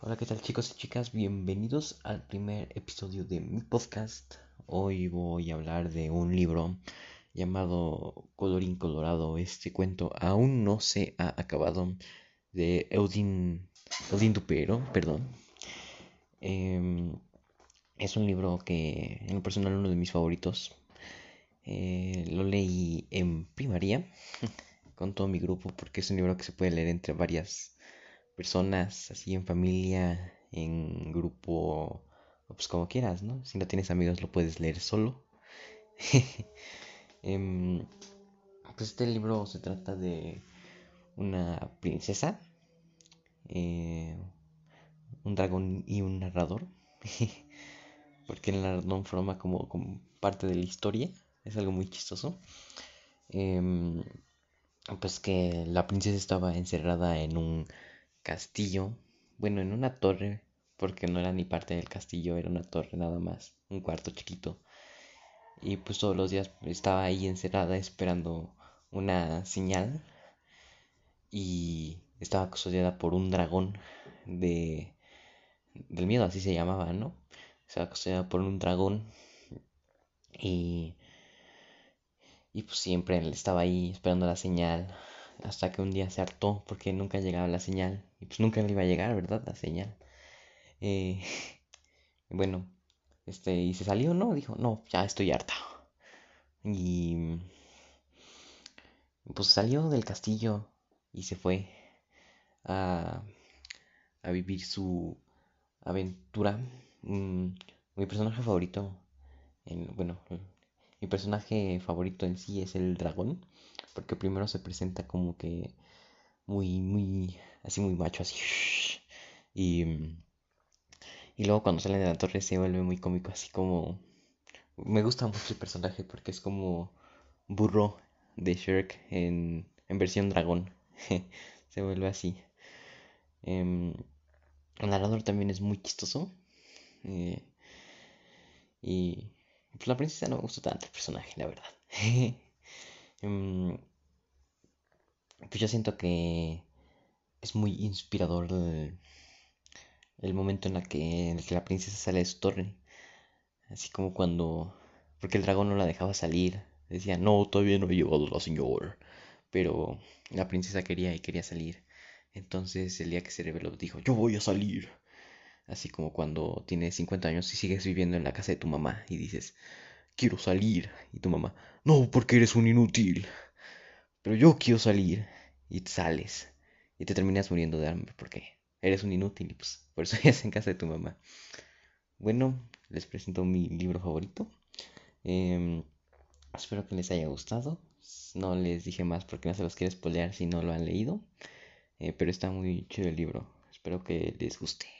Hola, ¿qué tal chicos y chicas? Bienvenidos al primer episodio de mi podcast. Hoy voy a hablar de un libro llamado Colorín Colorado. Este cuento aún no se ha acabado de Eudin, Eudin Dupero, perdón. Em, es un libro que en lo personal uno de mis favoritos. Eh, lo leí en primaria con todo mi grupo porque es un libro que se puede leer entre varias personas, así en familia, en grupo, pues como quieras, ¿no? Si no tienes amigos lo puedes leer solo. Em, pues este libro se trata de una princesa, eh, un dragón y un narrador. Porque el narrador forma como, como, parte de la historia. Es algo muy chistoso. Em, pues que la princesa estaba encerrada en un castillo, bueno, en una torre, porque no era ni parte del castillo, era una torre nada más, un cuarto chiquito. Y pues todos los días estaba ahí encerrada esperando una señal y estaba custodiada por un dragón de del miedo, así se llamaba, ¿no? Estaba custodiada por un dragón y y pues siempre estaba ahí esperando la señal hasta que un día se hartó porque nunca llegaba la señal. Y pues nunca le iba a llegar, ¿verdad? La señal. Eh, bueno, este, y se salió, ¿no? Dijo, no, ya estoy harta. Y pues salió del castillo y se fue a, a vivir su aventura. Mm, mi personaje favorito, en, bueno, mi personaje favorito en sí es el dragón porque primero se presenta como que muy, muy, así muy macho, así. Y, y luego cuando sale de la torre se vuelve muy cómico, así como... Me gusta mucho el personaje porque es como burro de Shrek en, en versión dragón. se vuelve así. Em, el narrador también es muy chistoso. Eh, y pues la princesa no me gusta tanto el personaje, la verdad. Em, pues yo siento que es muy inspirador el, momento en, la que, en el que la princesa sale de su torre. Así como cuando... Porque el dragón no la dejaba salir. Decía, no, todavía no he llegado la señora. Pero la princesa quería y quería salir. Entonces el día que se reveló dijo, yo voy a salir. Así como cuando tienes 50 años y sigues viviendo en la casa de tu mamá y dices, quiero salir. Y tu mamá, no, porque eres un inútil. Pero yo quiero salir. Y sales. Y te terminas muriendo de hambre porque eres un inútil y pues por eso es en casa de tu mamá. Bueno, les presento mi libro favorito. Em, espero que les haya gustado. No les dije más porque no se los quiero spoilear si no lo han leído. Eh, pero está muy chido el libro. Espero que les guste.